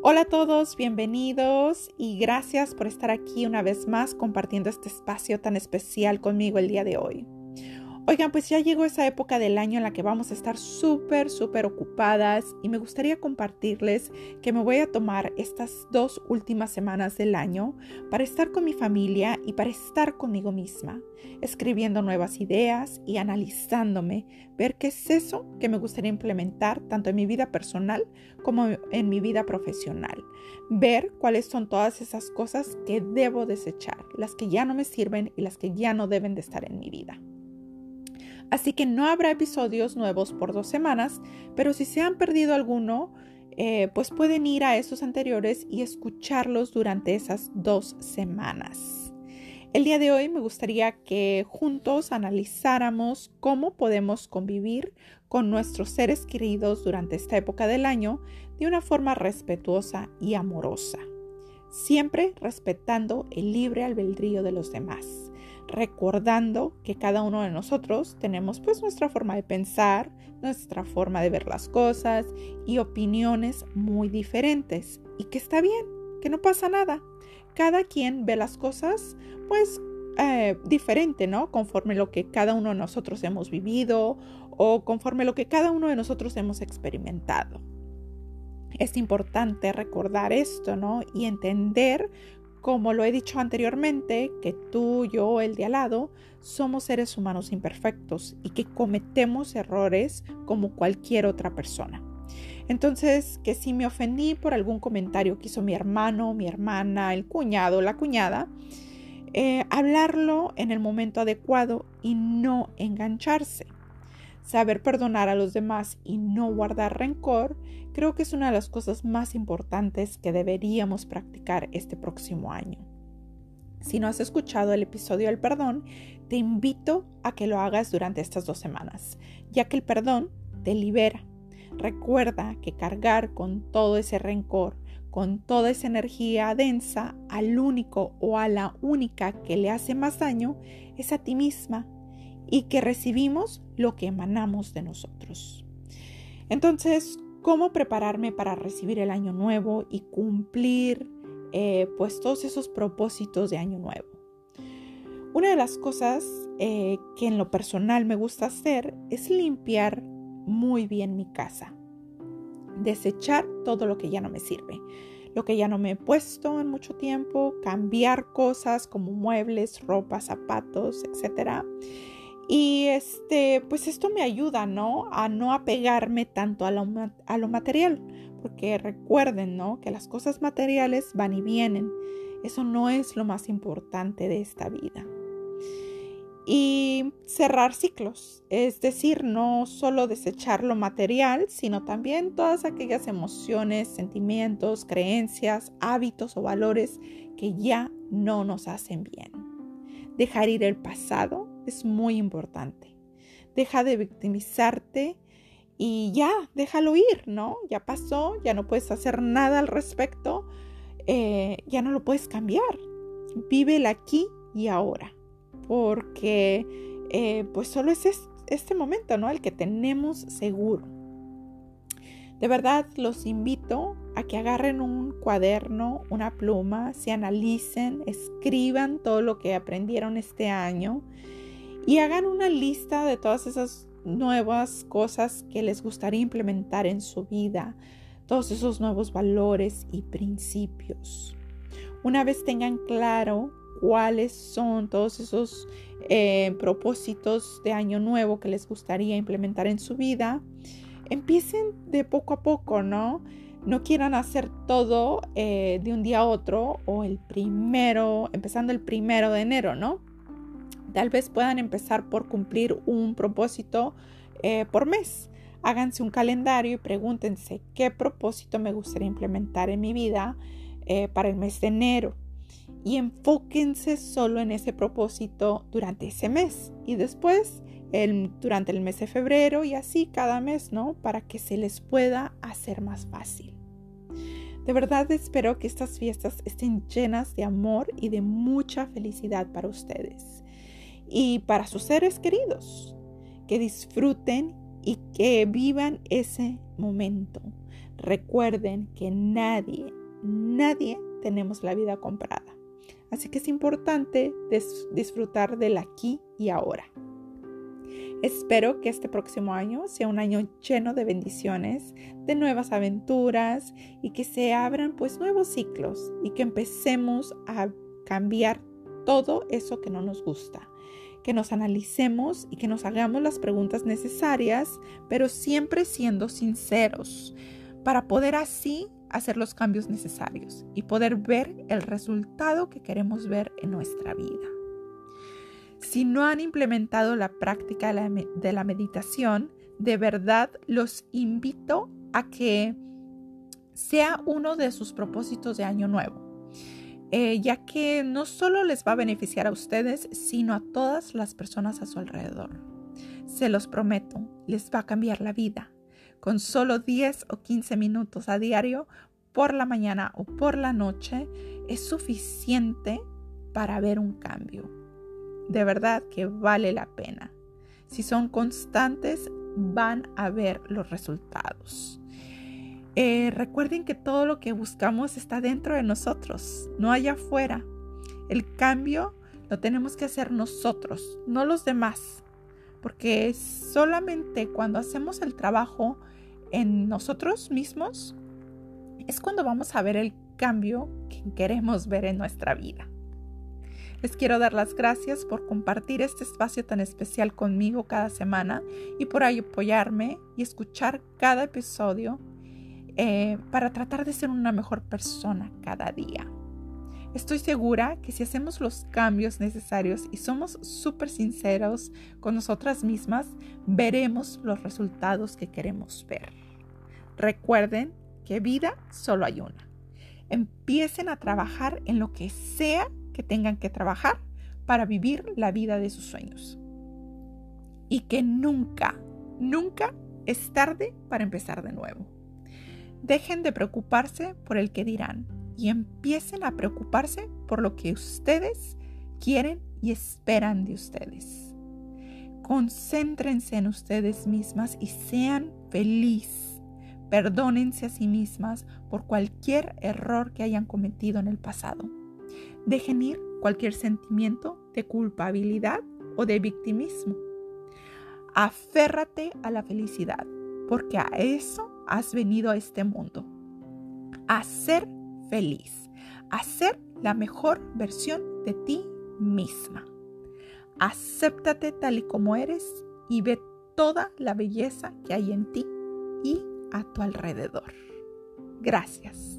Hola a todos, bienvenidos y gracias por estar aquí una vez más compartiendo este espacio tan especial conmigo el día de hoy. Oigan, pues ya llegó esa época del año en la que vamos a estar súper, súper ocupadas y me gustaría compartirles que me voy a tomar estas dos últimas semanas del año para estar con mi familia y para estar conmigo misma, escribiendo nuevas ideas y analizándome, ver qué es eso que me gustaría implementar tanto en mi vida personal como en mi vida profesional, ver cuáles son todas esas cosas que debo desechar, las que ya no me sirven y las que ya no deben de estar en mi vida. Así que no habrá episodios nuevos por dos semanas, pero si se han perdido alguno, eh, pues pueden ir a esos anteriores y escucharlos durante esas dos semanas. El día de hoy me gustaría que juntos analizáramos cómo podemos convivir con nuestros seres queridos durante esta época del año de una forma respetuosa y amorosa, siempre respetando el libre albedrío de los demás recordando que cada uno de nosotros tenemos pues nuestra forma de pensar, nuestra forma de ver las cosas y opiniones muy diferentes y que está bien, que no pasa nada. Cada quien ve las cosas pues eh, diferente, ¿no? Conforme lo que cada uno de nosotros hemos vivido o conforme lo que cada uno de nosotros hemos experimentado. Es importante recordar esto, ¿no? Y entender como lo he dicho anteriormente, que tú, yo, el de al lado, somos seres humanos imperfectos y que cometemos errores como cualquier otra persona. Entonces, que si me ofendí por algún comentario que hizo mi hermano, mi hermana, el cuñado, la cuñada, eh, hablarlo en el momento adecuado y no engancharse. Saber perdonar a los demás y no guardar rencor creo que es una de las cosas más importantes que deberíamos practicar este próximo año. Si no has escuchado el episodio del perdón, te invito a que lo hagas durante estas dos semanas, ya que el perdón te libera. Recuerda que cargar con todo ese rencor, con toda esa energía densa al único o a la única que le hace más daño es a ti misma y que recibimos lo que emanamos de nosotros. Entonces, ¿cómo prepararme para recibir el año nuevo y cumplir eh, pues todos esos propósitos de año nuevo? Una de las cosas eh, que en lo personal me gusta hacer es limpiar muy bien mi casa, desechar todo lo que ya no me sirve lo que ya no me he puesto en mucho tiempo, cambiar cosas como muebles, ropa, zapatos, etcétera y este, pues esto me ayuda, ¿no? A no apegarme tanto a lo, a lo material, porque recuerden, ¿no? Que las cosas materiales van y vienen. Eso no es lo más importante de esta vida. Y cerrar ciclos, es decir, no solo desechar lo material, sino también todas aquellas emociones, sentimientos, creencias, hábitos o valores que ya no nos hacen bien. Dejar ir el pasado es muy importante. Deja de victimizarte y ya, déjalo ir, ¿no? Ya pasó, ya no puedes hacer nada al respecto, eh, ya no lo puedes cambiar. Vive el aquí y ahora, porque eh, pues solo es este momento, ¿no? El que tenemos seguro. De verdad los invito a que agarren un cuaderno, una pluma, se analicen, escriban todo lo que aprendieron este año y hagan una lista de todas esas nuevas cosas que les gustaría implementar en su vida, todos esos nuevos valores y principios. Una vez tengan claro cuáles son todos esos eh, propósitos de año nuevo que les gustaría implementar en su vida, empiecen de poco a poco, ¿no? No quieran hacer todo eh, de un día a otro o el primero, empezando el primero de enero, ¿no? Tal vez puedan empezar por cumplir un propósito eh, por mes. Háganse un calendario y pregúntense qué propósito me gustaría implementar en mi vida eh, para el mes de enero. Y enfóquense solo en ese propósito durante ese mes. Y después durante el mes de febrero y así cada mes, ¿no? Para que se les pueda hacer más fácil. De verdad espero que estas fiestas estén llenas de amor y de mucha felicidad para ustedes y para sus seres queridos. Que disfruten y que vivan ese momento. Recuerden que nadie, nadie tenemos la vida comprada. Así que es importante disfrutar del aquí y ahora. Espero que este próximo año sea un año lleno de bendiciones, de nuevas aventuras y que se abran pues nuevos ciclos y que empecemos a cambiar todo eso que no nos gusta. Que nos analicemos y que nos hagamos las preguntas necesarias, pero siempre siendo sinceros, para poder así hacer los cambios necesarios y poder ver el resultado que queremos ver en nuestra vida. Si no han implementado la práctica de la meditación, de verdad los invito a que sea uno de sus propósitos de año nuevo, eh, ya que no solo les va a beneficiar a ustedes, sino a todas las personas a su alrededor. Se los prometo, les va a cambiar la vida. Con solo 10 o 15 minutos a diario, por la mañana o por la noche, es suficiente para ver un cambio de verdad que vale la pena. Si son constantes, van a ver los resultados. Eh, recuerden que todo lo que buscamos está dentro de nosotros, no allá afuera. El cambio lo tenemos que hacer nosotros, no los demás. Porque solamente cuando hacemos el trabajo en nosotros mismos es cuando vamos a ver el cambio que queremos ver en nuestra vida. Les quiero dar las gracias por compartir este espacio tan especial conmigo cada semana y por apoyarme y escuchar cada episodio eh, para tratar de ser una mejor persona cada día. Estoy segura que si hacemos los cambios necesarios y somos súper sinceros con nosotras mismas, veremos los resultados que queremos ver. Recuerden que vida solo hay una. Empiecen a trabajar en lo que sea que tengan que trabajar para vivir la vida de sus sueños. Y que nunca, nunca es tarde para empezar de nuevo. Dejen de preocuparse por el que dirán y empiecen a preocuparse por lo que ustedes quieren y esperan de ustedes. Concéntrense en ustedes mismas y sean felices. Perdónense a sí mismas por cualquier error que hayan cometido en el pasado. Dejen ir cualquier sentimiento de culpabilidad o de victimismo. Aférrate a la felicidad, porque a eso has venido a este mundo. A ser feliz, a ser la mejor versión de ti misma. Acéptate tal y como eres y ve toda la belleza que hay en ti y a tu alrededor. Gracias.